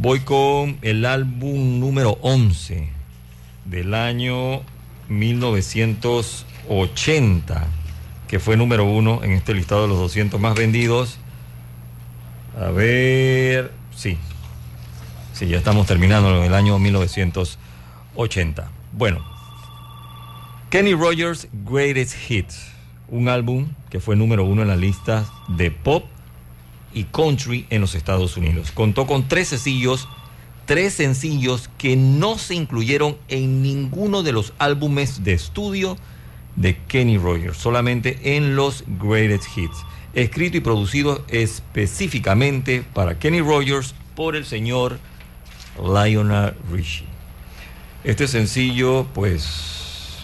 Voy con el álbum número 11 del año 1980, que fue número uno en este listado de los 200 más vendidos. A ver, sí, sí, ya estamos terminando el año 1980. Bueno, Kenny Rogers Greatest Hits, un álbum que fue número uno en las listas de pop country en los Estados Unidos. Contó con tres sencillos, tres sencillos que no se incluyeron en ninguno de los álbumes de estudio de Kenny Rogers, solamente en los Greatest Hits, escrito y producido específicamente para Kenny Rogers por el señor Lionel Richie. Este sencillo, pues,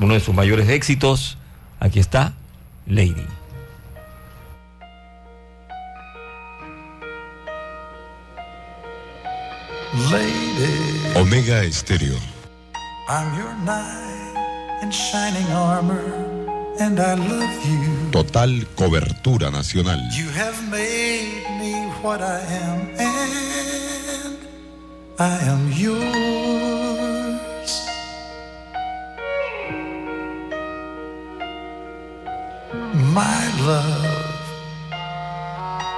uno de sus mayores éxitos, aquí está, Lady. Lady, Omega Estéreo. I'm your knight in shining armor, and I love you. Total cobertura nacional. You have made me what I am, and I am yours. My love,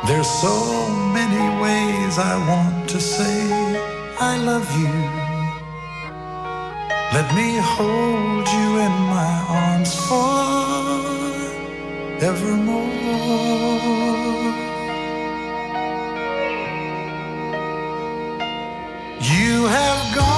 there's so many ways I want to say I love you. Let me hold you in my arms forevermore. You have gone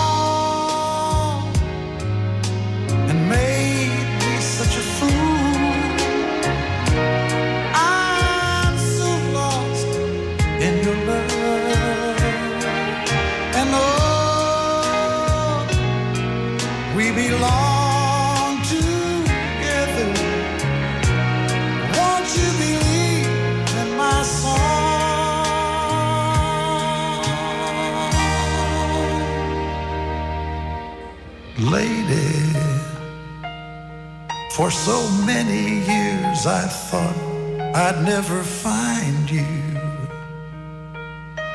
I'd never find you.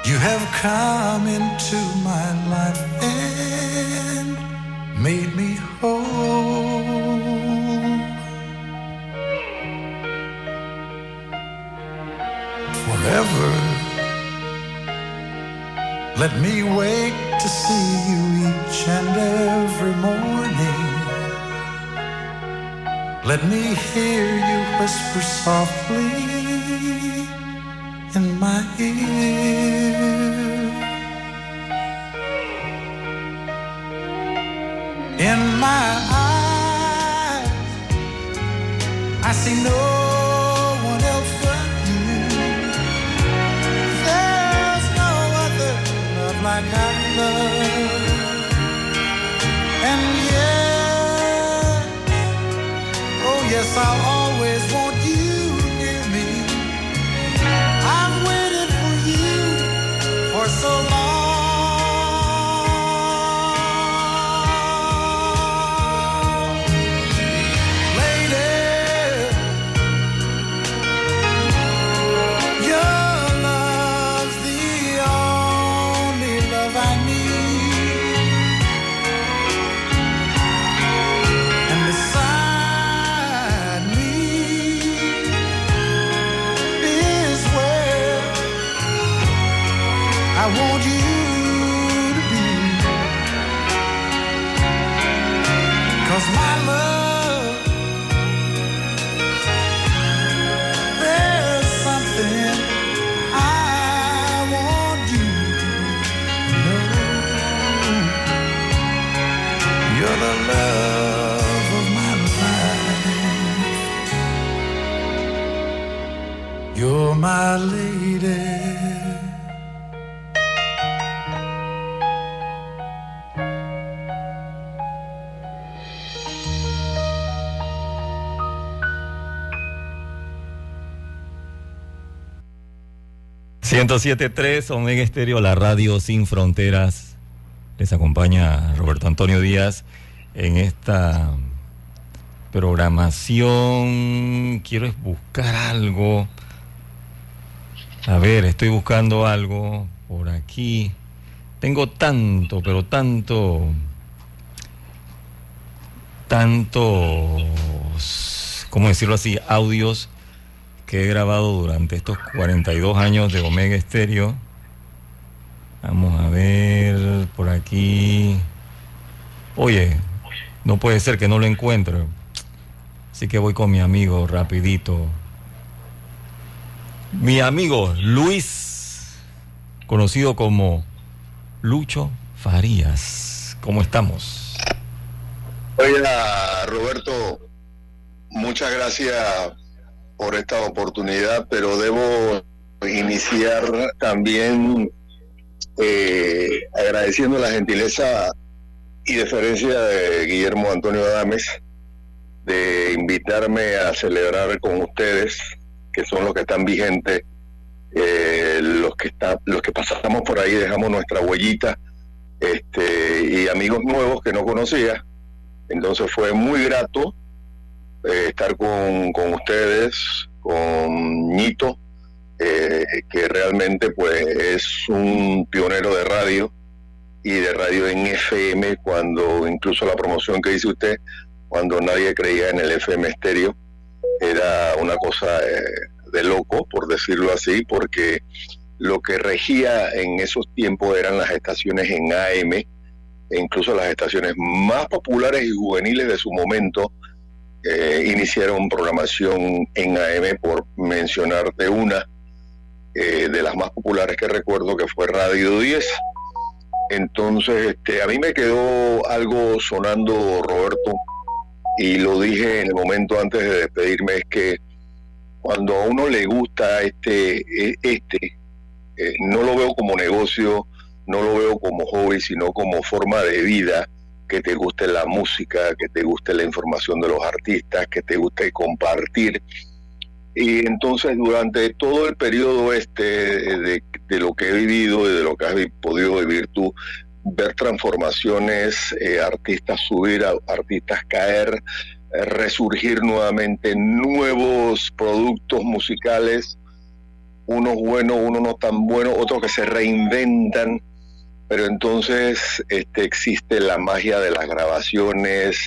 You have come into my life and made me whole. Forever, let me wake to see you each and every morning. Let me hear you whisper softly ...107.3 Omega Estéreo, la radio sin fronteras. Les acompaña Roberto Antonio Díaz en esta programación. Quiero buscar algo. A ver, estoy buscando algo por aquí. Tengo tanto, pero tanto, tantos, ¿cómo decirlo así? Audios que he grabado durante estos 42 años de Omega Estéreo. Vamos a ver por aquí. Oye, no puede ser que no lo encuentre. Así que voy con mi amigo rapidito. Mi amigo Luis, conocido como Lucho Farías. ¿Cómo estamos? Oiga, Roberto, muchas gracias por esta oportunidad, pero debo iniciar también eh, agradeciendo la gentileza y deferencia de Guillermo Antonio Adames de invitarme a celebrar con ustedes, que son los que están vigentes, eh, los que está, los que pasamos por ahí, dejamos nuestra huellita, este, y amigos nuevos que no conocía. Entonces fue muy grato eh, estar con, con ustedes, con Ñito, eh, que realmente pues es un pionero de radio y de radio en FM, cuando incluso la promoción que dice usted, cuando nadie creía en el FM estéreo, era una cosa eh, de loco, por decirlo así, porque lo que regía en esos tiempos eran las estaciones en AM, e incluso las estaciones más populares y juveniles de su momento eh, iniciaron programación en AM, por mencionarte una eh, de las más populares que recuerdo, que fue Radio 10. Entonces, este, a mí me quedó algo sonando, Roberto, y lo dije en el momento antes de despedirme, es que cuando a uno le gusta este, e, este eh, no lo veo como negocio, no lo veo como hobby, sino como forma de vida, que te guste la música, que te guste la información de los artistas, que te guste compartir. Y entonces durante todo el periodo este de, lo que he vivido y de lo que has podido vivir tú, ver transformaciones, eh, artistas subir, artistas caer, eh, resurgir nuevamente nuevos productos musicales, unos buenos, unos no tan buenos, otros que se reinventan, pero entonces este, existe la magia de las grabaciones,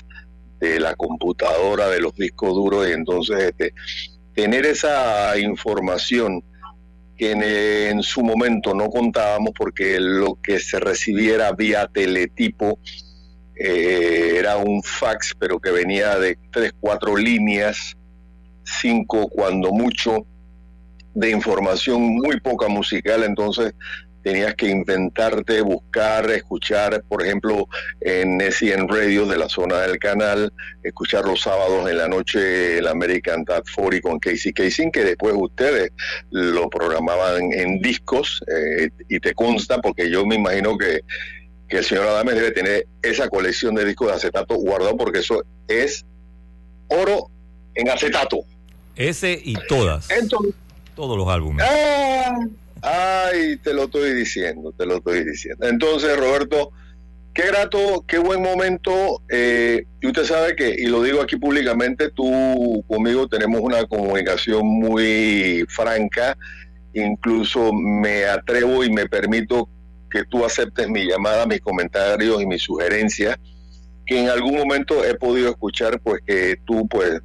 de la computadora, de los discos duros, y entonces este, tener esa información que en, su momento no contábamos porque lo que se recibiera vía teletipo eh, era un fax, pero que venía de tres, cuatro líneas, cinco cuando mucho, de información muy poca musical, entonces tenías que inventarte, buscar, escuchar, por ejemplo, en SCN Radio de la zona del canal, escuchar los sábados en la noche el American Dad 40 con Casey Casey, que después ustedes lo programaban en discos, eh, y te consta, porque yo me imagino que, que el señor Adames debe tener esa colección de discos de acetato guardado, porque eso es oro en acetato. Ese y todas. todos los álbumes. Ah, Ay, te lo estoy diciendo, te lo estoy diciendo. Entonces, Roberto, qué grato, qué buen momento. Eh, y usted sabe que, y lo digo aquí públicamente, tú conmigo tenemos una comunicación muy franca. Incluso me atrevo y me permito que tú aceptes mi llamada, mis comentarios y mis sugerencias, que en algún momento he podido escuchar, pues que tú, pues,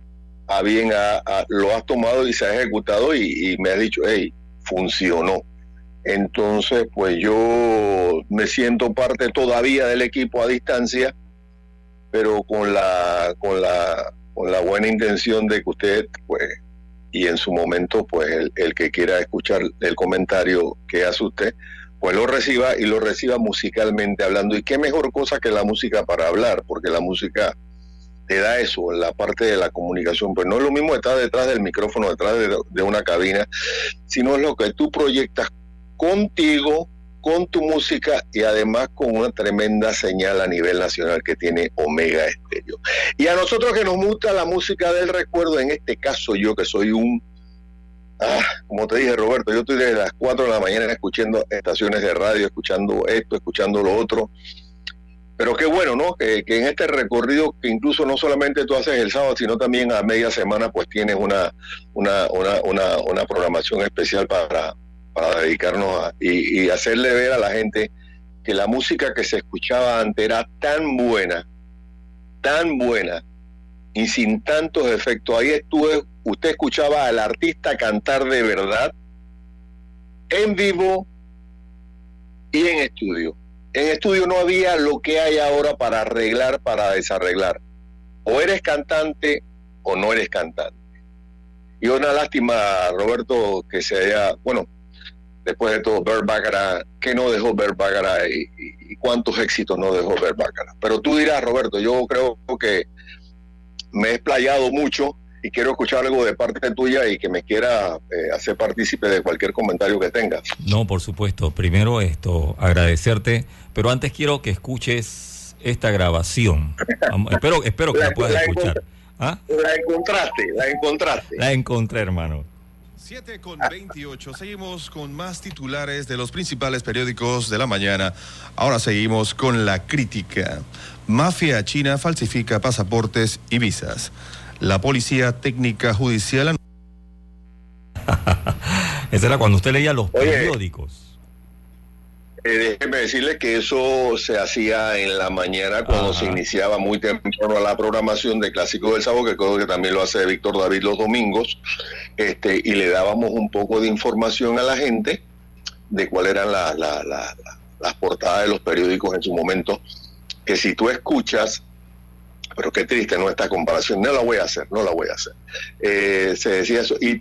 a bien lo has tomado y se ha ejecutado y, y me has dicho, hey, funcionó. Entonces, pues yo me siento parte todavía del equipo a distancia, pero con la, con la, con la buena intención de que usted, pues, y en su momento, pues el, el que quiera escuchar el comentario que hace usted, pues lo reciba y lo reciba musicalmente hablando. Y qué mejor cosa que la música para hablar, porque la música te da eso, la parte de la comunicación. Pues no es lo mismo estar detrás del micrófono, detrás de, una cabina, sino es lo que tú proyectas contigo, con tu música y además con una tremenda señal a nivel nacional que tiene Omega Estéreo. Y a nosotros que nos gusta la música del recuerdo, en este caso yo que soy un, ah, como te dije Roberto, yo estoy desde las 4 de la mañana escuchando estaciones de radio, escuchando esto, escuchando lo otro pero qué bueno, ¿no? Que, en este recorrido, que incluso no solamente tú haces el sábado, sino también a media semana, pues tienes una, una, una, una, programación especial para, para dedicarnos a, y, hacerle ver a la gente que la música que se escuchaba antes era tan buena, tan buena, y sin tantos efectos. Ahí estuve, usted escuchaba al artista cantar de verdad, en vivo y en estudio. En estudio no había lo que hay ahora para arreglar, para desarreglar. O eres cantante o no eres cantante. Y una lástima, Roberto, que se haya, bueno, después de todo, Bert Baccarat, ¿qué no dejó Bert Baccarat y, cuántos éxitos no dejó Bert Baccarat? Pero tú dirás, Roberto, yo creo que me he explayado mucho y quiero escuchar algo de parte tuya y que me quiera eh, hacer partícipe de cualquier comentario que tengas. No, por supuesto. Primero esto, agradecerte, pero antes quiero que escuches esta grabación. espero, espero que la, puedas escuchar. ¿Ah? La encontraste, la encontraste. La encontré, hermano. 7 con 28. Seguimos con más titulares de los principales periódicos de la mañana. Ahora seguimos con la crítica. Mafia china falsifica pasaportes y visas. La policía técnica judicial. Esa era cuando usted leía los periódicos. Eh, déjeme decirle que eso se hacía en la mañana cuando se iniciaba muy temprano la programación de Clásico del Sábado, que creo que también lo hace Víctor David los domingos, este, y le dábamos un poco de información a la gente de cuáles eran las portadas de los periódicos en su momento, que si tú escuchas, pero qué triste, ¿no? Esta comparación, no la voy a hacer, no la voy a hacer. Eh, se decía eso, y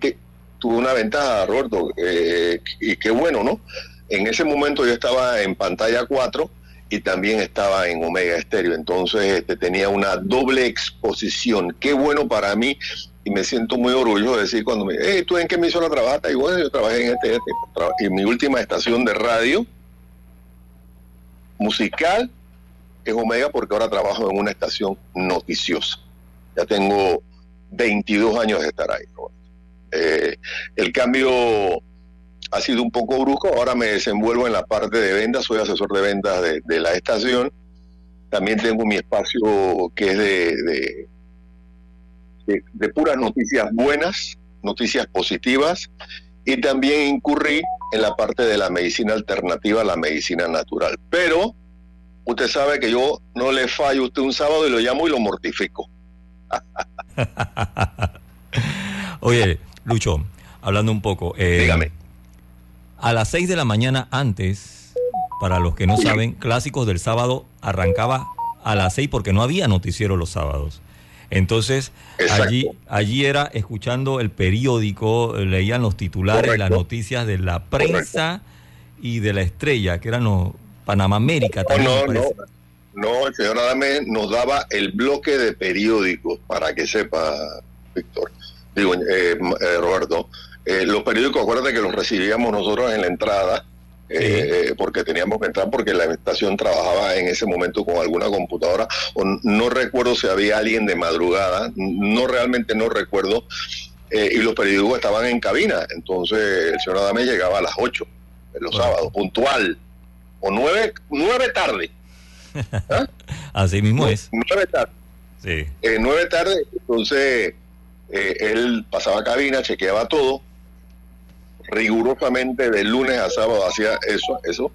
tuvo una ventaja, Roberto, eh, y qué bueno, ¿no? En ese momento yo estaba en pantalla 4 y también estaba en Omega Estéreo, entonces este, tenía una doble exposición. Qué bueno para mí y me siento muy orgulloso de decir cuando me, hey, ¿tú en qué emisora trabajaste? Y bueno, yo trabajé en este, este en mi última estación de radio musical es Omega porque ahora trabajo en una estación noticiosa. Ya tengo 22 años de estar ahí. Eh, el cambio ha sido un poco brusco. Ahora me desenvuelvo en la parte de ventas, soy asesor de ventas de, la estación. También tengo mi espacio que es de, de, puras noticias buenas, noticias positivas, y también incurrí en la parte de la medicina alternativa, la medicina natural. Pero usted sabe que yo no le fallo a usted un sábado y lo llamo y lo mortifico. Oye, Lucho, hablando un poco. Eh, Dígame a las 6 de la mañana antes, para los que no saben, Clásicos del Sábado arrancaba a las 6 porque no había noticiero los sábados. Entonces, allí, allí era escuchando el periódico, leían los titulares, las noticias de la prensa y de la estrella, que eran los Panamá América también. No, no, no, el señor Adame nos daba el bloque de periódicos, para que sepa, Víctor, digo, eh, eh, Roberto. Eh, los periódicos, acuérdate que los recibíamos nosotros en la entrada, eh, porque teníamos que entrar porque la estación trabajaba en ese momento con alguna computadora, o no recuerdo si había alguien de madrugada, no realmente no recuerdo, eh, y los periódicos estaban en cabina, entonces el señor Adame llegaba a las 8, los sábados, puntual, o 9, nueve tarde. ¿Ah? Así mismo es. 9 tarde. Sí. 9 tarde, entonces él pasaba a cabina, chequeaba todo, rigurosamente de lunes a sábado hacía eso, eso.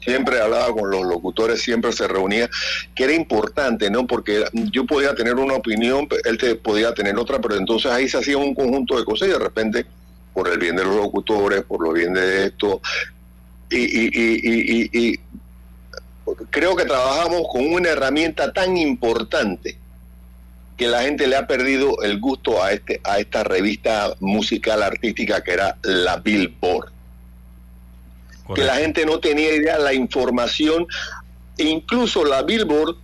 Siempre hablaba con los locutores, siempre se reunía, que era importante, ¿no? Porque yo podía tener una opinión, él te podía tener otra, pero entonces ahí se hacía un conjunto de cosas y de repente, por el bien de los locutores, por lo bien de esto, y, y, y, y creo que trabajamos con una herramienta tan importante que la gente le ha perdido el gusto a este a esta revista musical artística que era la Billboard. Que la gente no tenía idea de la información, e incluso la Billboard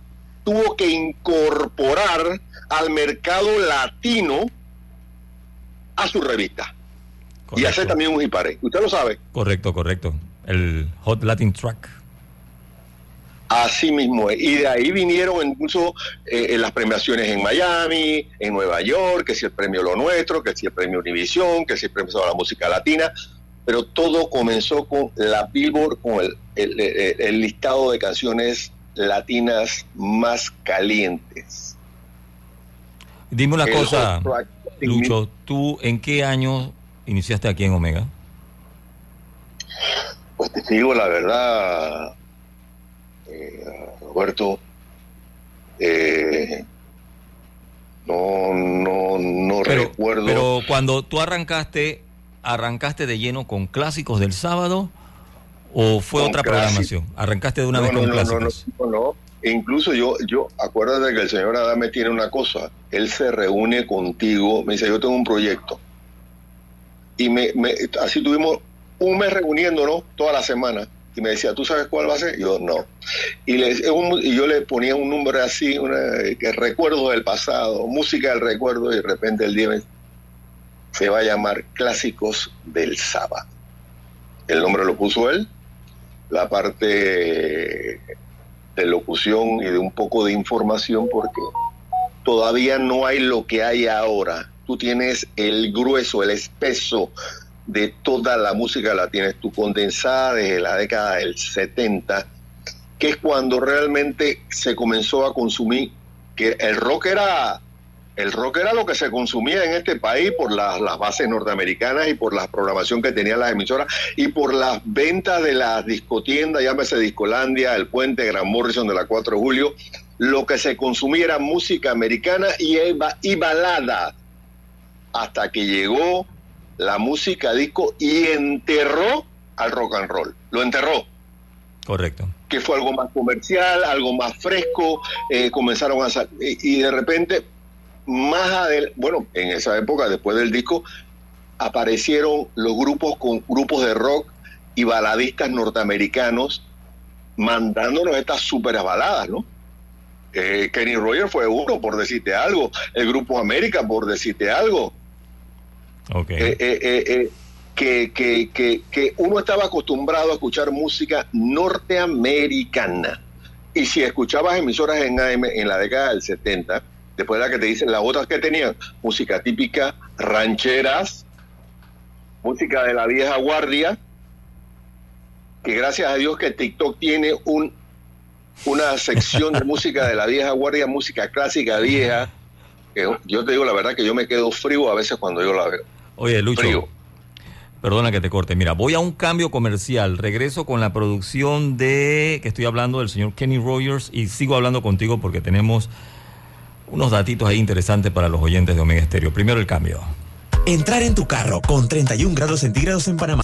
tuvo que incorporar al mercado latino a su revista. Y hacer también un hipare. Usted lo sabe. Correcto, correcto. El Hot Latin Track. Así mismo Y de ahí vinieron incluso eh, las premiaciones en Miami, en Nueva York, que si el premio Lo Nuestro, que si el premio Univisión, que si el premio a la música latina. Pero todo comenzó con la Billboard, con el, listado de canciones latinas más calientes. Dime una cosa, Lucho, ¿tú en qué año iniciaste aquí en Omega? Pues te digo la verdad, muerto. Eh, no, no, no Pero, recuerdo. pero cuando tú arrancaste, ¿arrancaste de lleno con clásicos del sábado o fue otra programación? ¿Arrancaste de una no, vez no, con no, no, clásicos? no, no, no. Incluso yo, yo, acuérdate que el señor Adame tiene una cosa. Él se reúne contigo, me dice, yo tengo un proyecto. Y me, me- así tuvimos un mes reuniéndonos toda la semana. Y me decía, ¿tú sabes cuál va a ser? Yo, no. Y, le, un- y yo le ponía un nombre así, una, que recuerdos del pasado, música del recuerdo, y de repente el día me- se va a llamar Clásicos del Sábado. El nombre lo puso él. La parte de locución y de un poco de información porque todavía no hay lo que hay ahora. Tú tienes el grueso, el espeso de toda la música, la tienes tú condensada desde la década del 70, que es cuando realmente se comenzó a consumir, que el rock era, el rock era lo que se consumía en este país por las, las bases norteamericanas y por la programación que tenían las emisoras y por las ventas de las discotiendas, llámese Discolandia, El Puente, Gran Morrison de la 4 de julio, lo que se consumía era música americana y, y balada, hasta que llegó la música disco y enterró al rock and roll, lo enterró Correcto. que fue algo más comercial, algo más fresco, eh, comenzaron a salir, y de repente, más adelante, bueno, en esa época, después del disco, aparecieron los grupos con grupos de rock y baladistas norteamericanos mandándonos estas super baladas, ¿no? Eh, Kenny Rogers fue uno, por decirte algo, el Grupo América, por decirte algo, Ok. eh, eh, eh, que, que, que, que uno estaba acostumbrado a escuchar música norteamericana. Y si escuchabas emisoras en AM en la década del 70, después de la que te dicen las otras que tenían, música típica, rancheras, música de la vieja guardia, que gracias a Dios que TikTok tiene un, una sección de música de la vieja guardia, música clásica vieja, que yo te digo la verdad que yo me quedo frío a veces cuando yo la veo. Oye, Lucho. Frío. Perdona que te corte. Mira, voy a un cambio comercial. Regreso con la producción de que estoy hablando del señor Kenny Rogers y sigo hablando contigo porque tenemos unos datitos ahí interesantes para los oyentes de Omega Estéreo. Primero el cambio. Entrar en tu carro con 31 grados centígrados en Panamá.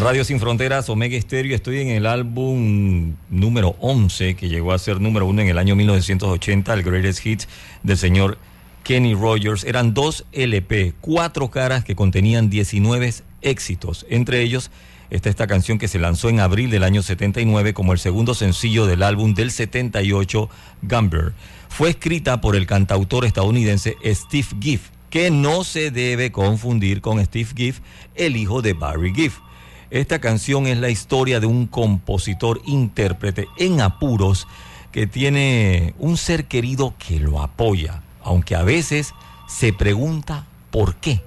Radio Sin Fronteras, Omega Estéreo. Estoy en el álbum número 11, que llegó a ser número uno en el año 1980, el Greatest Hits del señor Kenny Rogers. Eran dos LP, cuatro caras que contenían 19 éxitos. Entre ellos está esta canción que se lanzó en abril del año 79 como el segundo sencillo del álbum del 78, Gumber. Fue escrita por el cantautor estadounidense Steve Giff, que no se debe confundir con Steve Giff, el hijo de Barry Giff. Esta canción es la historia de un compositor intérprete en apuros que tiene un ser querido que lo apoya, aunque a veces se pregunta por qué.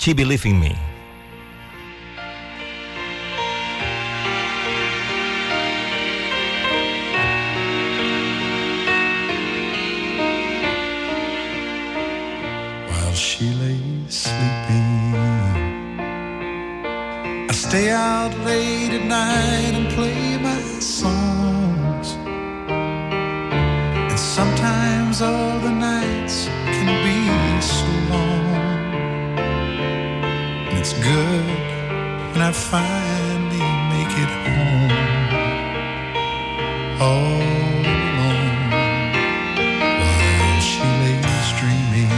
She Believe in Me. while she lay sleeping. Stay out late at night and play my songs. And sometimes all the nights can be so long. And it's good when I finally make it home. All alone while she lays dreaming.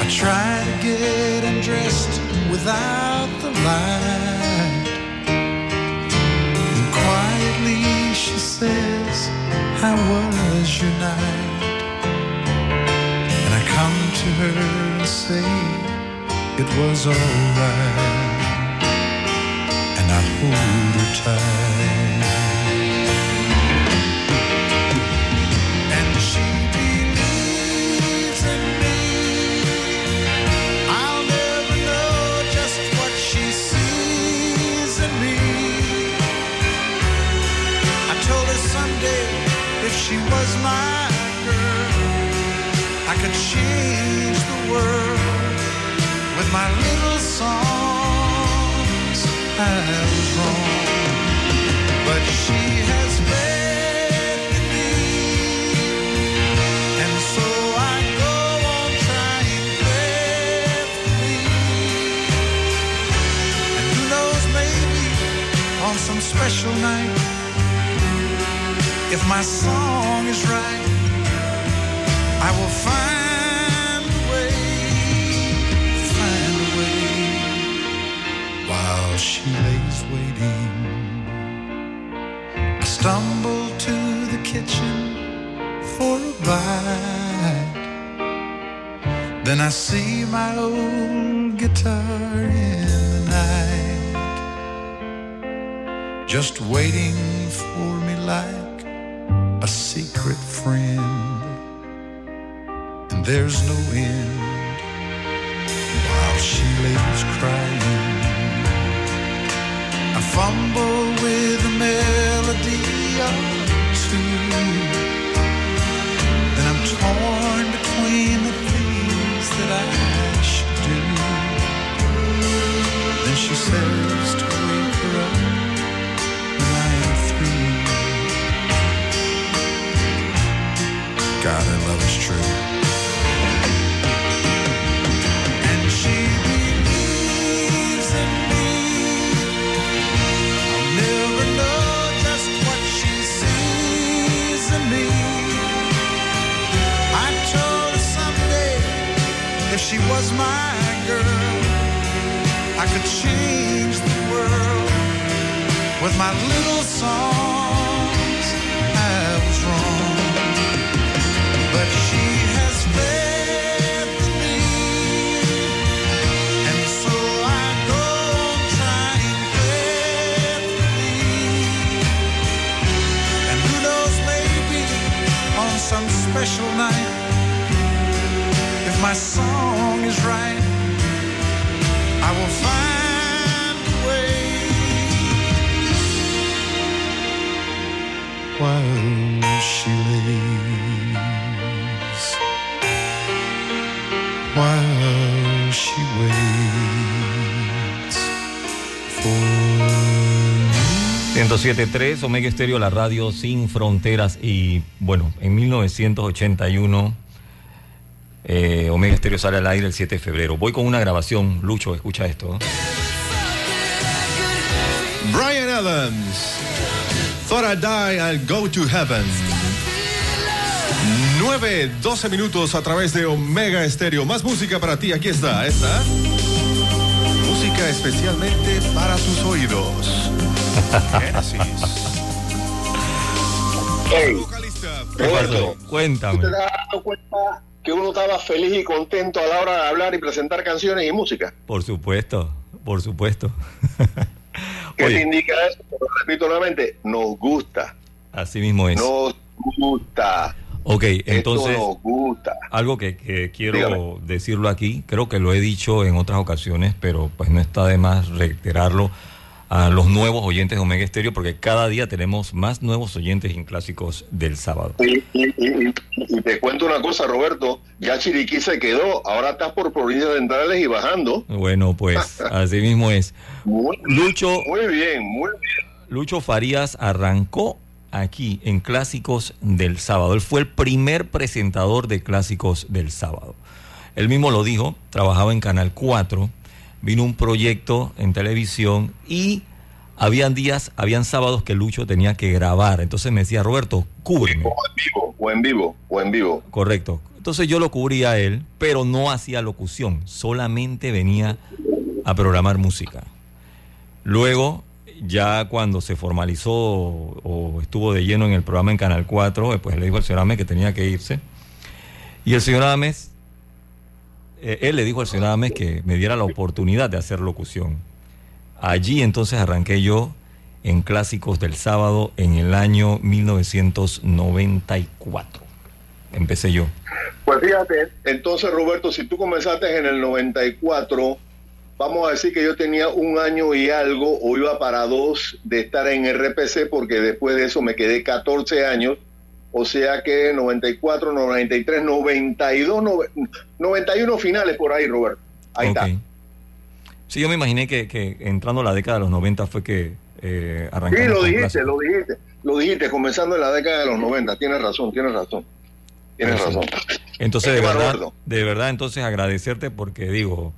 I try to get undressed without the light. And quietly she says, How was your night? And I come to her and say, It was alright. And I hold her tight. World. with my little songs. I was wrong, but she has left me, and so I go on trying faithfully. And who knows, maybe on some special night, if my song is right. I will find for a bite. Then I see my old guitar in the night, just waiting for me like a secret friend and there's no end while she lays crying. I fumble with 107.3 Omega Estéreo, la radio sin fronteras. Y bueno, en 1981 eh, Omega Estéreo sale al aire el 7 de febrero. Voy con una grabación. Lucho, escucha esto. Brian Adams. Thought I'd die, I'll go to heaven. 9, 12 minutos a través de Omega Estéreo. Más música para ti, aquí está, esta. Música especialmente para tus oídos. Génesis. Hey. Roberto, Cuéntame. ¿tú te das cuenta que uno estaba feliz y contento a la hora de hablar y presentar canciones y música? Por supuesto, por supuesto. ¿Qué te Oye, indica eso? Lo repito nuevamente, nos gusta, así mismo es. nos gusta. Ok, entonces... Esto nos gusta. Algo que, que quiero Dígame. decirlo aquí, creo que lo he dicho en otras ocasiones, pero pues no está de más reiterarlo a los nuevos oyentes de Omega Estéreo, porque cada día tenemos más nuevos oyentes en clásicos del sábado. Y, y- y- y- y te cuento una cosa, Roberto, ya Chiriquí se quedó, ahora estás por provincias centrales y bajando. Bueno, pues así mismo es. Muy, Lucho, muy bien, muy bien. Lucho Farías arrancó aquí en Clásicos del Sábado. Él fue el primer presentador de Clásicos del Sábado. Él mismo lo dijo, trabajaba en Canal 4, vino un proyecto en televisión y habían días, habían sábados que Lucho tenía que grabar. Entonces me decía, Roberto, cúbreme. O en vivo, o en vivo, o en vivo. Correcto. Entonces yo lo cubría a él, pero no hacía locución, solamente venía a programar música. Luego, ya cuando se formalizó o estuvo de lleno en el programa en Canal 4, eh, pues le dijo al señor Ames que tenía que irse. Y el señor Ames, eh, él le dijo al señor Ames que me diera la oportunidad de hacer locución. Allí entonces arranqué yo en Clásicos del Sábado en el año 1994. Empecé yo. Pues fíjate, entonces Roberto, si tú comenzaste en el 94, vamos a decir que yo tenía un año y algo, o iba para dos de estar en RPC, porque después de eso me quedé 14 años, o sea que 94, 93, 92, nove- 91 finales por ahí, Roberto. Ahí está. Sí, yo me imaginé que, que entrando la década de los 90 fue que eh, Sí, arrancamos. lo dijiste, lo dijiste, lo dijiste, comenzando en la década de los 90. Tienes razón, tienes razón. Tienes sí. razón. Entonces, de verdad, Roberto. de verdad, entonces agradecerte porque digo,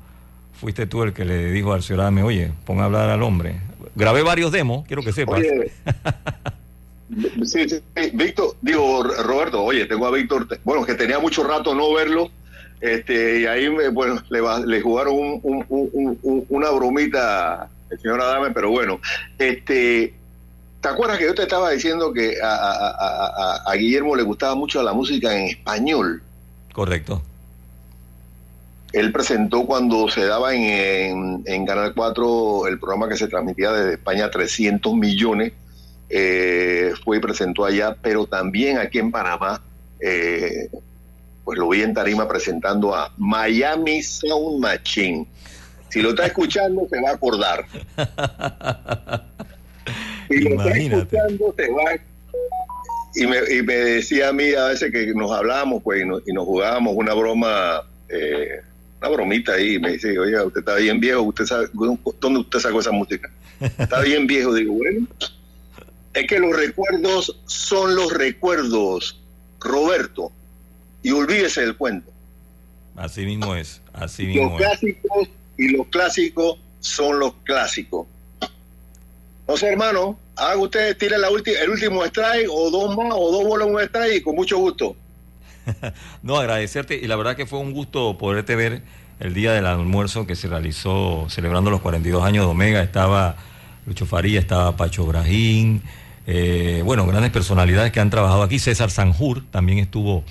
fuiste tú el que le dijo al Adame, oye, pon a hablar al hombre. Grabé varios demos, quiero que sepas. Oye, sí, sí, sí, Víctor, digo, Roberto, oye, tengo a Víctor, bueno, que tenía mucho rato no verlo, este, y ahí, me, bueno, le, va- le jugaron un- un- un- un- una bromita el señor Adame, pero bueno, este, ¿te acuerdas que yo te estaba diciendo que a, a- a- a- a Guillermo le gustaba mucho la música en español? Correcto. Él presentó cuando se daba en, en, en Canal 4 el programa que se transmitía desde España 300 millones, eh, fue y presentó allá, pero también aquí en Panamá, eh, pues lo vi en Tarima presentando a Miami Sound Machine. Si lo está escuchando, se va a acordar. Si lo está escuchando, se va a y me, y me decía a mí a veces que nos hablábamos pues y nos, y nos jugábamos una broma eh, una bromita ahí y me dice oye usted está bien viejo usted sabe dónde usted sacó esa música está bien viejo digo bueno es que los recuerdos son los recuerdos Roberto y olvídese del cuento Así mismo es, así los mismo es. clásicos y los clásicos son los clásicos sé hermano haga usted tire la ulti- el último strike o dos más o dos bolas un strike y con mucho gusto No, agradecerte y la verdad que fue un gusto poderte ver el día del almuerzo que se realizó celebrando los 42 años de Omega. Estaba Lucho Faría, estaba Pacho Brajín, eh, bueno, grandes personalidades que han trabajado aquí. César Sanjur también estuvo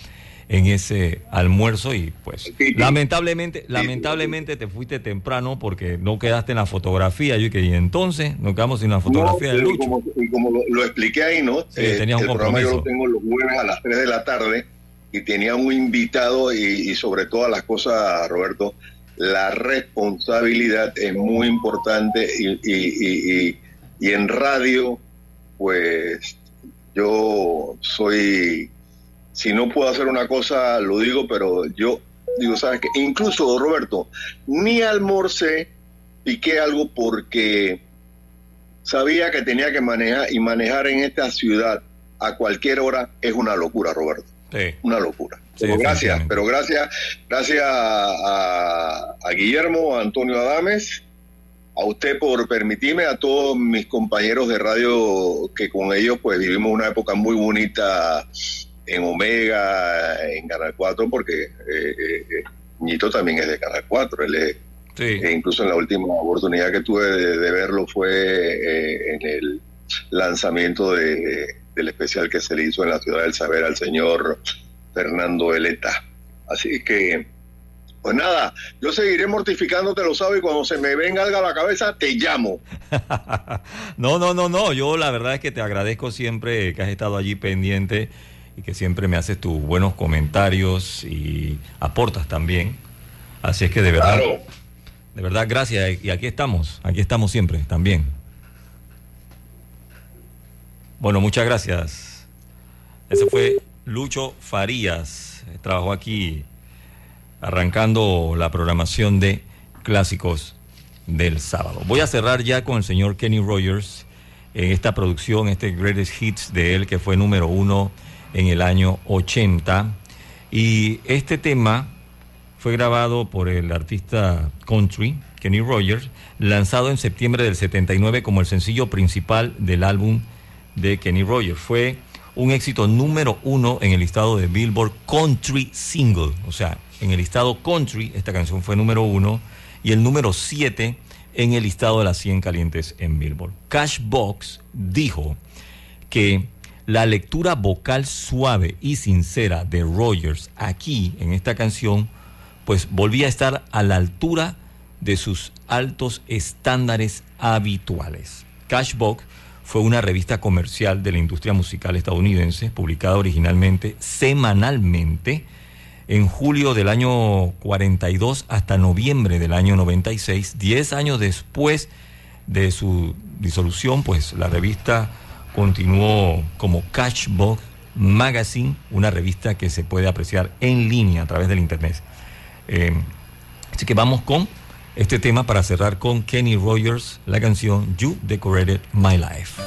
en ese almuerzo y pues lamentablemente, lamentablemente te fuiste temprano porque no quedaste en la fotografía. Yo dije, y entonces nos quedamos sin la fotografía No, de y Lucho. Como, y como lo, lo expliqué ahí, ¿no? Sí, tenías un programa yo lo tengo los jueves a las 3 de la tarde y tenía un invitado y, y sobre todas las cosas, Roberto, la responsabilidad es muy importante y, y- y- y- y en radio, pues yo soy, si no puedo hacer una cosa, lo digo, pero yo digo, ¿sabes qué? Incluso, Roberto, ni almorcé, piqué algo porque sabía que tenía que manejar y manejar en esta ciudad a cualquier hora es una locura, Roberto, Sí. una locura. Sí, Pero gracias, pero gracias, gracias a, a Guillermo, a Antonio Adames, a usted por permitirme, a todos mis compañeros de radio que con ellos pues vivimos una época muy bonita en Omega, en Canal 4, porque eh, eh, eh, Ñito también es de Canal 4, él es Sí. e incluso en la última oportunidad que tuve de, de verlo fue eh, en el lanzamiento de- del especial que se le hizo en la Ciudad del Saber al señor Fernando Eleta. Así que, pues nada, yo seguiré mortificándote los sábados y cuando se me venga algo a la cabeza, te llamo. no, no, no, no. Yo la verdad es que te agradezco siempre que has estado allí pendiente y que siempre me haces tus buenos comentarios y aportas también. Así es que de verdad, Claro. de verdad, gracias. Y aquí estamos, aquí estamos siempre también. Bueno, muchas gracias. Ese fue Lucho Farías. Trabajó aquí arrancando la programación de clásicos del sábado. Voy a cerrar ya con el señor Kenny Rogers en esta producción, este Greatest Hits de él que fue número uno en el año 80. Y este tema fue grabado por el artista country Kenny Rogers, lanzado en septiembre del 79 como el sencillo principal del álbum de Kenny Rogers. Fue un éxito número uno en el listado de Billboard Country Single. O sea, en el listado country esta canción fue número uno y el número siete en el listado de las 100 calientes en Billboard. Cashbox dijo que la lectura vocal suave y sincera de Rogers aquí en esta canción pues volvía a estar a la altura de sus altos estándares habituales. Cashbox fue una revista comercial de la industria musical estadounidense, publicada originalmente semanalmente en julio del año 42 hasta noviembre del año 96, 10 años después de su disolución, pues la revista continuó como Cashbox Magazine, una revista que se puede apreciar en línea a través del internet. Eh, Así que vamos con este tema para cerrar con Kenny Rogers, la canción You Decorated My Life.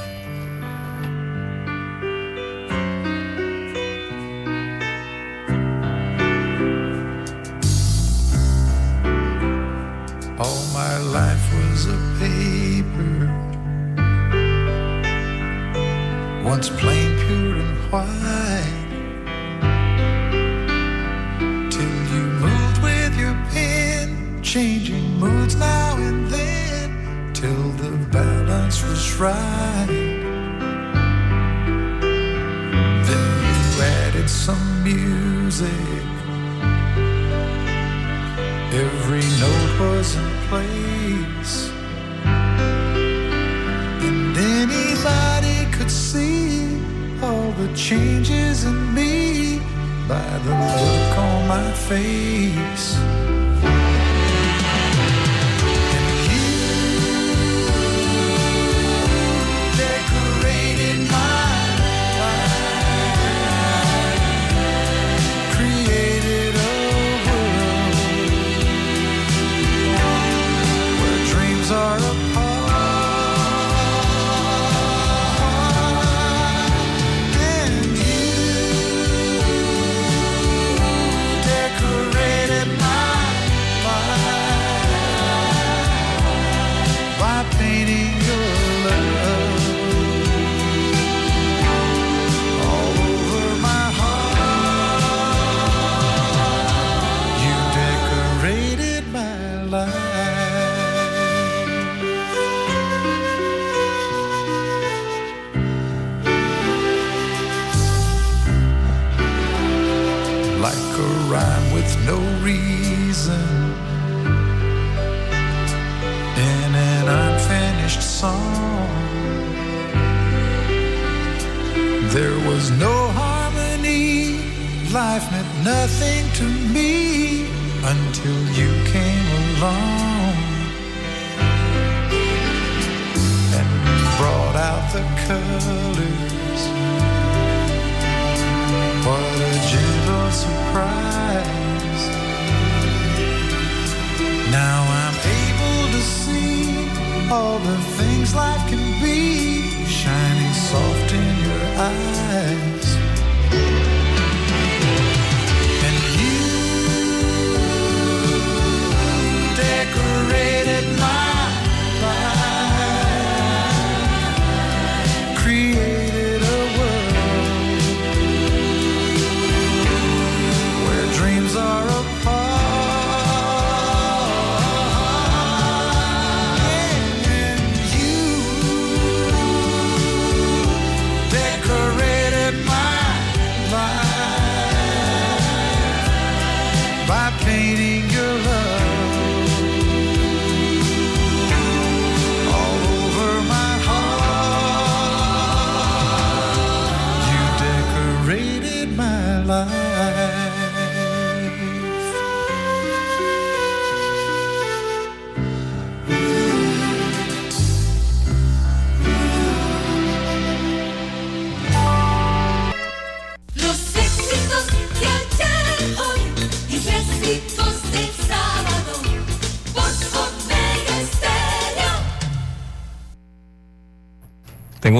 My life was a paper, once plain, pure, and white. Till you moved with your pen, changing moods now and then, till the balance was right. Then you added some music. Every note was in place. And anybody could see all the changes in me by the look on my face.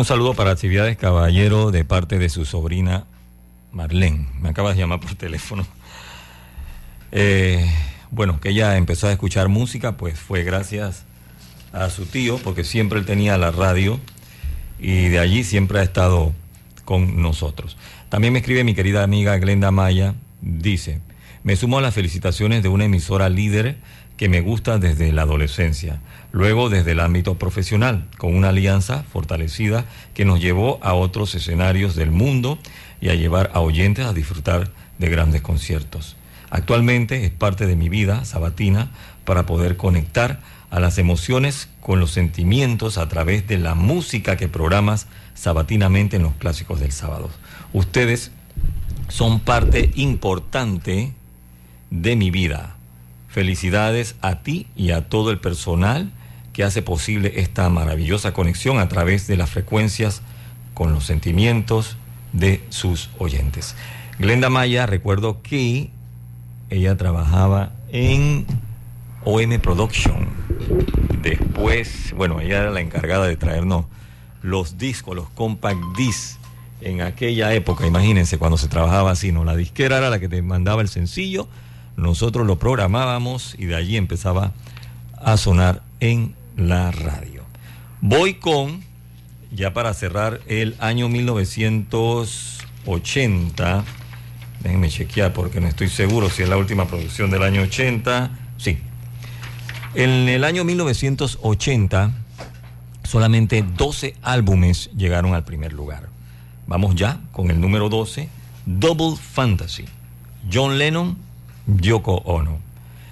Un saludo para actividades caballero de parte de su sobrina Marlene. Me acaba de llamar por teléfono. Eh, bueno, que ella empezó a escuchar música, pues fue gracias a su tío, porque siempre él tenía la radio y de allí siempre ha estado con nosotros. También me escribe mi querida amiga Glenda Maya, dice, me sumo a las felicitaciones de una emisora líder que me gusta desde la adolescencia, luego desde el ámbito profesional, con una alianza fortalecida que nos llevó a otros escenarios del mundo y a llevar a oyentes a disfrutar de grandes conciertos. Actualmente es parte de mi vida sabatina para poder conectar a las emociones con los sentimientos a través de la música que programas sabatinamente en los clásicos del sábado. Ustedes son parte importante de mi vida. Felicidades a ti y a todo el personal que hace posible esta maravillosa conexión a través de las frecuencias con los sentimientos de sus oyentes. Glenda Maya, recuerdo que ella trabajaba en OM Production. Después, bueno, ella era la encargada de traernos los discos, los compact discs en aquella época, imagínense cuando se trabajaba así, ¿no? La disquera era la que te mandaba el sencillo, nosotros lo programábamos y de allí empezaba a sonar en la radio. Voy con, ya para cerrar el año 1980, déjenme chequear porque no estoy seguro si es la última producción del año 80, sí. En el año 1980, solamente 12 álbumes llegaron al primer lugar. Vamos ya con el número 12, Double Fantasy. John Lennon, Yoko Ono.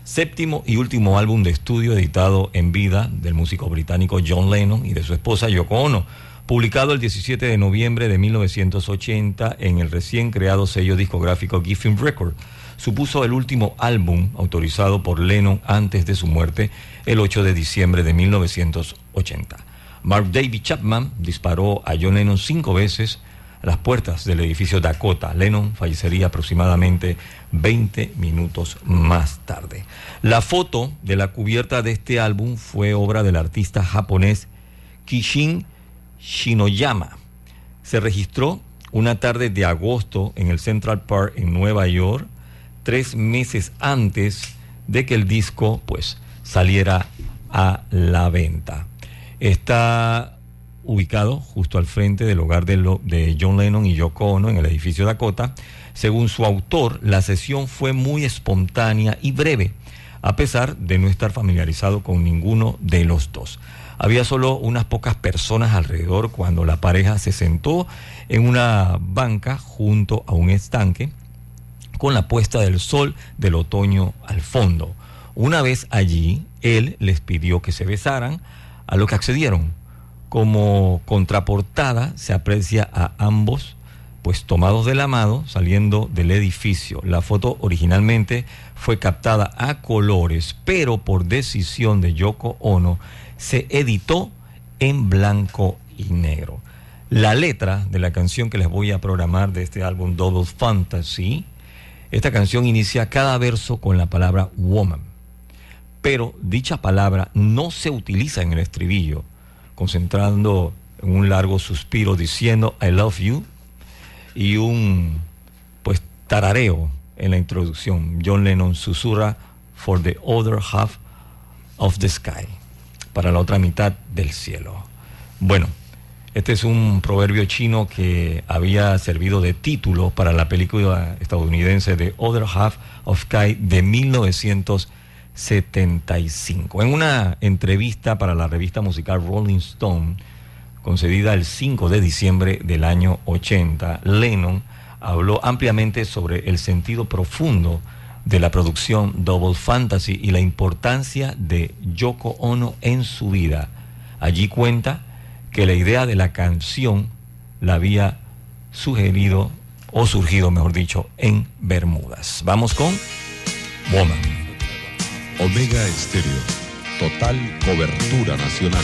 Séptimo y último álbum de estudio editado en vida del músico británico John Lennon y de su esposa Yoko Ono, publicado el 17 de noviembre de 1980 en el recién creado sello discográfico Giffen Record. Supuso el último álbum autorizado por Lennon antes de su muerte el 8 de diciembre de 1980. Mark David Chapman disparó a John Lennon cinco veces las puertas del edificio Dakota. Lennon fallecería aproximadamente 20 minutos más tarde. La foto de la cubierta de este álbum fue obra del artista japonés Kishin Shinoyama. Se registró una tarde de agosto en el Central Park en Nueva York, tres meses antes de que el disco pues saliera a la venta. Está ubicado justo al frente del hogar de, lo- de John Lennon y Yoko Ono en el edificio Dakota. Según su autor, la sesión fue muy espontánea y breve, a pesar de no estar familiarizado con ninguno de los dos. Había solo unas pocas personas alrededor cuando la pareja se sentó en una banca junto a un estanque con la puesta del sol del otoño al fondo. Una vez allí, él les pidió que se besaran, a lo que accedieron. Como contraportada se aprecia a ambos, pues tomados de la mano, saliendo del edificio. La foto originalmente fue captada a colores, pero por decisión de Yoko Ono se editó en blanco y negro. La letra de la canción que les voy a programar de este álbum Double Fantasy, esta canción inicia cada verso con la palabra woman, pero dicha palabra no se utiliza en el estribillo, concentrando en un largo suspiro diciendo I love you y un pues tarareo en la introducción. John Lennon susurra for the other half of the sky, para la otra mitad del cielo. Bueno, este es un proverbio chino que había servido de título para la película estadounidense The Other Half of Sky de 1975. En una entrevista para la revista musical Rolling Stone, concedida el 5 de diciembre del año 80, Lennon habló ampliamente sobre el sentido profundo de la producción Double Fantasy y la importancia de Yoko Ono en su vida. Allí cuenta que la idea de la canción la había sugerido o surgido, mejor dicho, en Bermudas. Vamos con Woman. Omega Estéreo. Total cobertura nacional.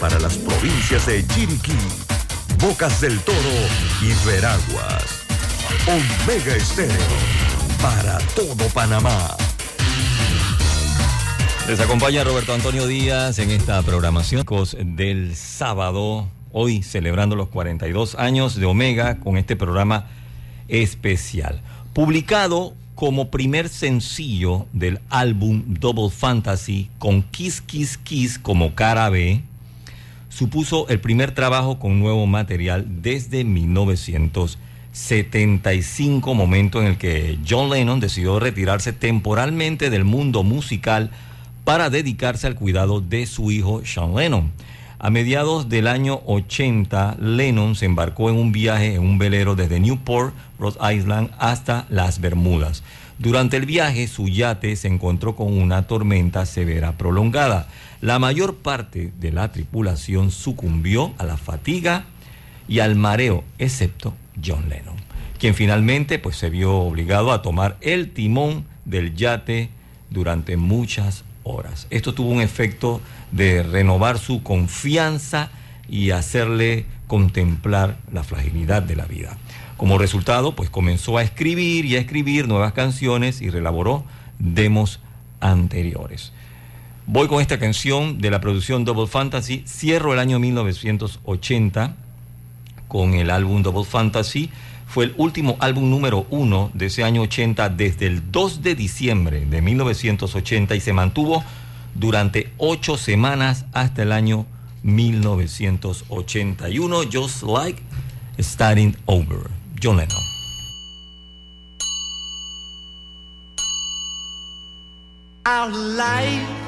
para las provincias de Chiriquí, Bocas del Toro y Veraguas. Omega Estéreo para todo Panamá. Les acompaña Roberto Antonio Díaz en esta programación del sábado, hoy celebrando los 42 años de Omega con este programa especial. Publicado como primer sencillo del álbum Double Fantasy con Kiss Kiss Kiss como cara B, supuso el primer trabajo con nuevo material desde 1975, momento en el que John Lennon decidió retirarse temporalmente del mundo musical para dedicarse al cuidado de su hijo Sean Lennon. A mediados del año 80, Lennon se embarcó en un viaje en un velero desde Newport, Rhode Island, hasta las Bermudas. Durante el viaje, su yate se encontró con una tormenta severa prolongada. La mayor parte de la tripulación sucumbió a la fatiga y al mareo, excepto John Lennon, quien finalmente pues, se vio obligado a tomar el timón del yate durante muchas horas. Esto tuvo un efecto de renovar su confianza y hacerle contemplar la fragilidad de la vida. Como resultado, pues comenzó a escribir y a escribir nuevas canciones y relaboró demos anteriores. Voy con esta canción de la producción Double Fantasy. Cierro el año 1980 con el álbum Double Fantasy. Fue el último álbum número uno de ese año 80 desde el 2 de diciembre de 1980 y se mantuvo durante ocho semanas hasta el año 1981, just like starting over. John Lennon. Our life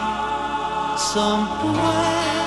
somewhere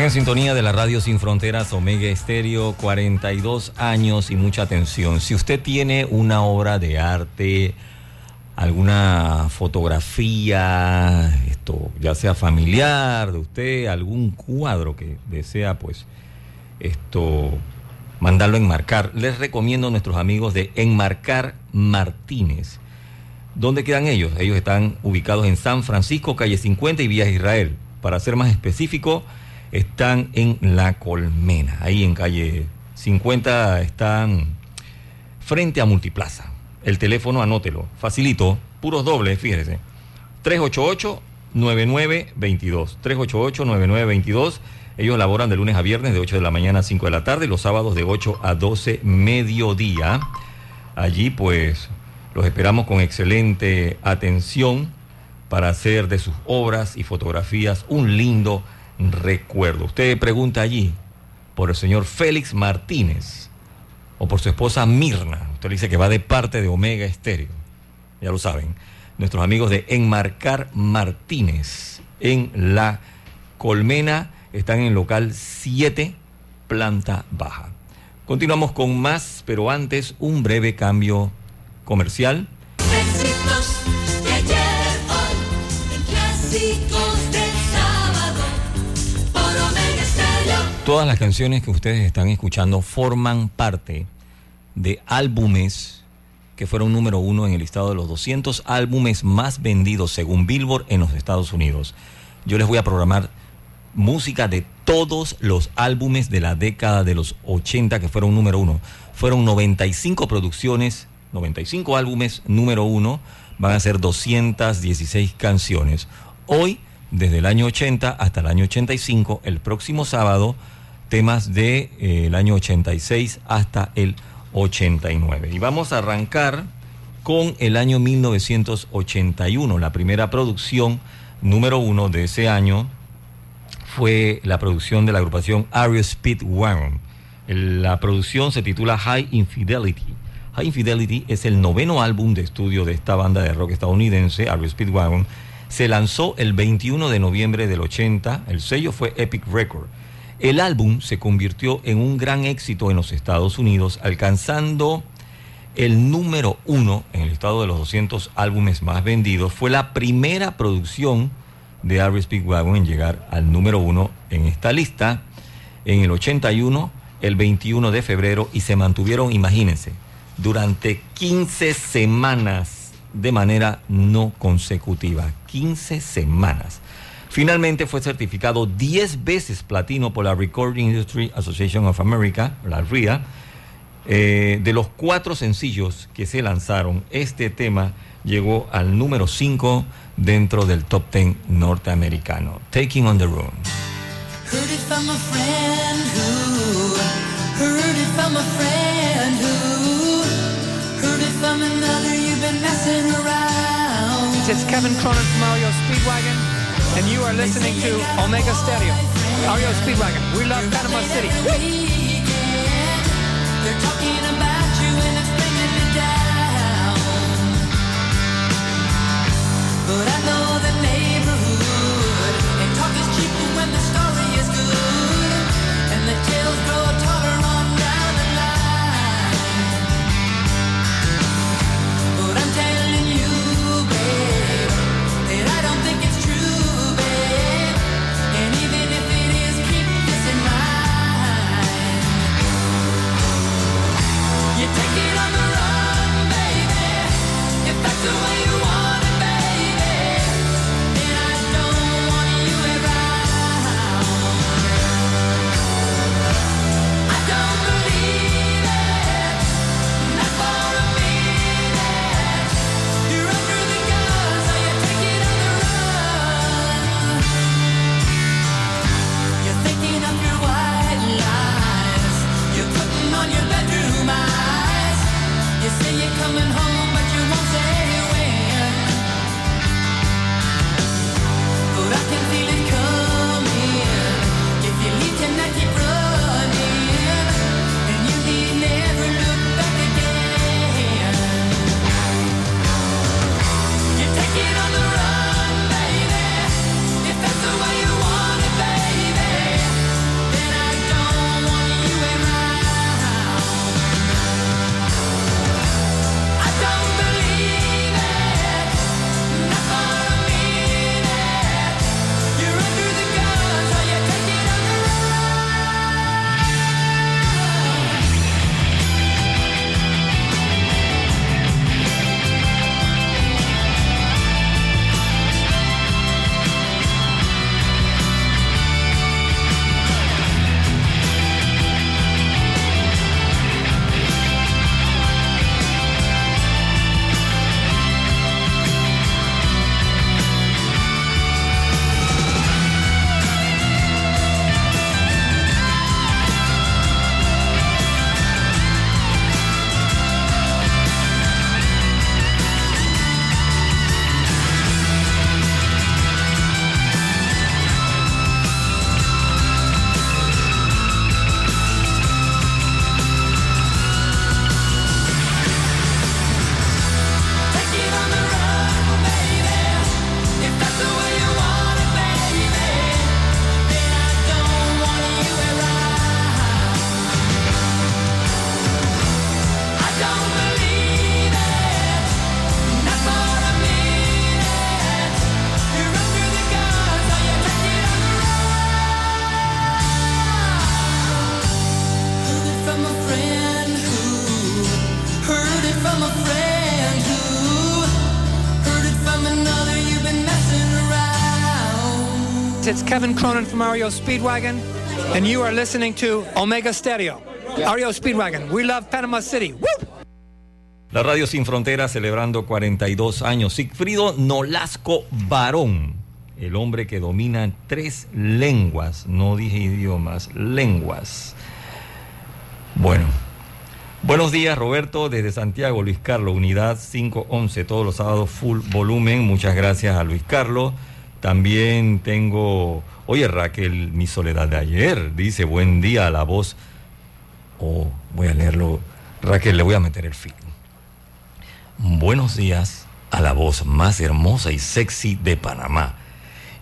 En sintonía de la radio Sin Fronteras Omega Estéreo, 42 años y mucha atención. Si usted tiene una obra de arte, alguna fotografía, esto ya sea familiar de usted, algún cuadro que desea, pues, esto mandarlo a enmarcar, les recomiendo a nuestros amigos de Enmarcar Martínez. ¿Dónde quedan ellos? Ellos están ubicados en San Francisco, calle 50 y Vía Israel. Para ser más específico, están en La Colmena. Ahí en calle 50 están frente a Multiplaza. El teléfono, anótelo. Facilito, puros dobles, fíjese. 388-9922. 388-9922. Ellos laboran de lunes a viernes de 8 de la mañana a 5 de la tarde y los sábados de 8 a 12 mediodía. Allí pues los esperamos con excelente atención para hacer de sus obras y fotografías un lindo recuerdo. Usted pregunta allí por el señor Félix Martínez o por su esposa Mirna. Usted dice que va de parte de Omega Estéreo. Ya lo saben. Nuestros amigos de Enmarcar Martínez en La Colmena están en local 7, planta baja. Continuamos con más, pero antes un breve cambio comercial. Todas las canciones que ustedes están escuchando forman parte de álbumes que fueron número uno en el listado de los 200 álbumes más vendidos según Billboard en los Estados Unidos. Yo les voy a programar música de todos los álbumes de la década de los 80 que fueron número uno. Fueron 95 producciones, 95 álbumes número uno, van a ser 216 canciones. Hoy, desde el año 80 hasta el año 85, el próximo sábado, temas del de, eh, año 86 hasta el 89. Y vamos a arrancar con el año 1981. La primera producción número uno de ese año fue la producción de la agrupación Ario Speedwagon. La producción se titula High Infidelity. High Infidelity es el noveno álbum de estudio de esta banda de rock estadounidense, Ario Speedwagon. Se lanzó el 21 de noviembre del 80. El sello fue Epic Record. El álbum se convirtió en un gran éxito en los Estados Unidos, alcanzando el número uno en el listado de los 200 álbumes más vendidos. Fue la primera producción de Ario Speedwagon en llegar al número uno en esta lista en el 81, el 21 de febrero y se mantuvieron, imagínense, durante 15 semanas de manera no consecutiva. 15 semanas. Finalmente fue certificado 10 veces platino por la Recording Industry Association of America, la RIA. Eh, de los cuatro sencillos que se lanzaron, este tema llegó al número 5 dentro del top 10 norteamericano. Taking on the Room. Heard it from a friend who heard it from a friend who heard it from another. You've been messing around. It's Kevin Cronin from Ario Speedwagon, and you are listening to Omega Stereo. Ario Speedwagon. We love Panama City. It's Kevin Cronin from REO Speedwagon, and you are listening to Omega Stereo. REO Speedwagon. We love Panama City. La Radio Sin Fronteras celebrando 42 años. Sigfrido Nolasco Varón, el hombre que domina tres lenguas, no dije idiomas, lenguas. Bueno, buenos días Roberto, desde Santiago, Luis Carlos, unidad 511, todos los sábados full volumen. Muchas gracias a Luis Carlos. También tengo, oye Raquel, mi soledad de ayer, dice, buen día a la voz. Oh, voy a leerlo. Raquel, le voy a meter el fin. Buenos días a la voz más hermosa y sexy de Panamá.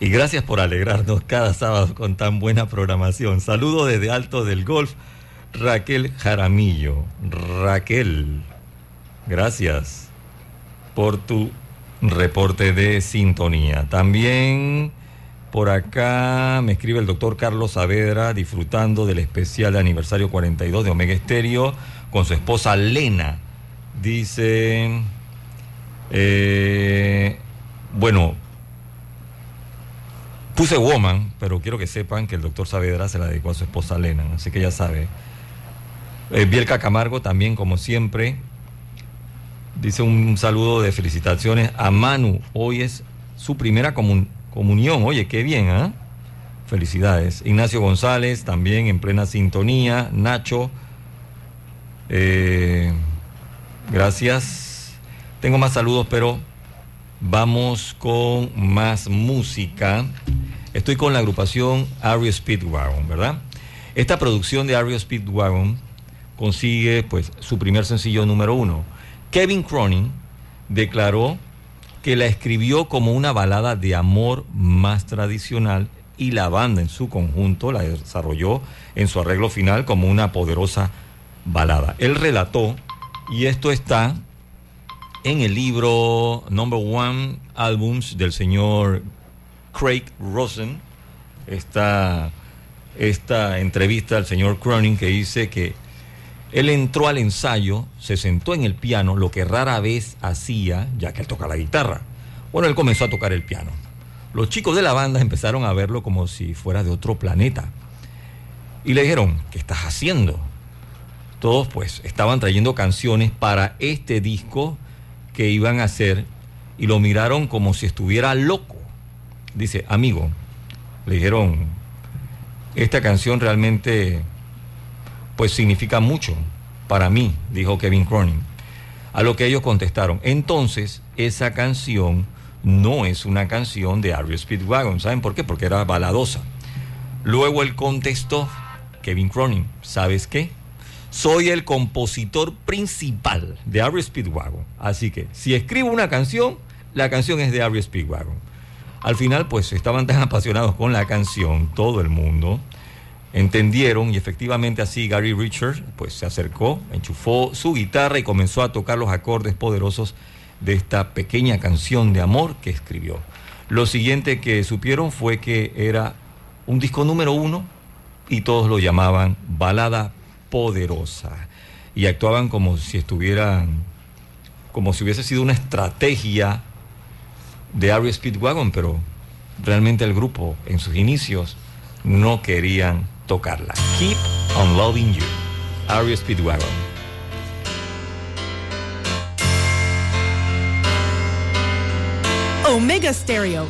Y gracias por alegrarnos cada sábado con tan buena programación. Saludo desde Alto del Golf, Raquel Jaramillo. Raquel, gracias por tu reporte de sintonía. También por acá me escribe el doctor Carlos Saavedra disfrutando del especial de aniversario 42 de Omega Estéreo con su esposa Lena. Dice, eh, bueno, puse Woman, pero quiero que sepan que el doctor Saavedra se la dedicó a su esposa Lena, así que ya sabe. Eh, Bielka Camargo también, como siempre, dice un saludo de felicitaciones a Manu. Hoy es su primera comun- comunión. Oye, qué bien, ¿ah? Felicidades. Ignacio González, también en plena sintonía. Nacho, eh, gracias. Tengo más saludos, pero vamos con más música. Estoy con la agrupación Ario Speedwagon, ¿verdad? Esta producción de Ario Speedwagon consigue pues su primer sencillo número uno. Kevin Cronin declaró que la escribió como una balada de amor más tradicional y la banda en su conjunto la desarrolló en su arreglo final como una poderosa balada. Él relató, y esto está en el libro Number One Albums del señor Craig Rosen, esta, esta entrevista al señor Cronin que dice que él entró al ensayo, se sentó en el piano, lo que rara vez hacía, ya que él toca la guitarra. Bueno, él comenzó a tocar el piano. Los chicos de la banda empezaron a verlo como si fuera de otro planeta. Y le dijeron, ¿qué estás haciendo? Todos pues estaban trayendo canciones para este disco que iban a hacer y lo miraron como si estuviera loco. Dice, amigo, le dijeron, esta canción realmente pues significa mucho para mí, dijo Kevin Cronin. A lo que ellos contestaron, entonces esa canción no es una canción de Ario Speedwagon. ¿Saben por qué? Porque era baladosa. Luego él contestó, Kevin Cronin, ¿sabes qué? Soy el compositor principal de Ario Speedwagon. Así que si escribo una canción, la canción es de Ario Speedwagon. Al final, pues estaban tan apasionados con la canción, todo el mundo, entendieron y efectivamente así Gary Richards pues se acercó, enchufó su guitarra y comenzó a tocar los acordes poderosos de esta pequeña canción de amor que escribió. Lo siguiente que supieron fue que era un disco número uno y todos lo llamaban balada poderosa y actuaban como si estuvieran, como si hubiese sido una estrategia de Ario Speedwagon, pero realmente el grupo en sus inicios no querían tocarla. Keep on loving you. Ario Speedwagon. Omega Stereo.